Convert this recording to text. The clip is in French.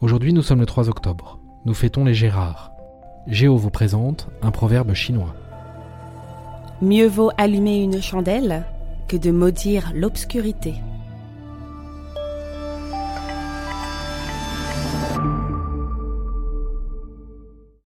Aujourd'hui, nous sommes le 3 octobre. Nous fêtons les Gérards. Géo vous présente un proverbe chinois. Mieux vaut allumer une chandelle que de maudire l'obscurité.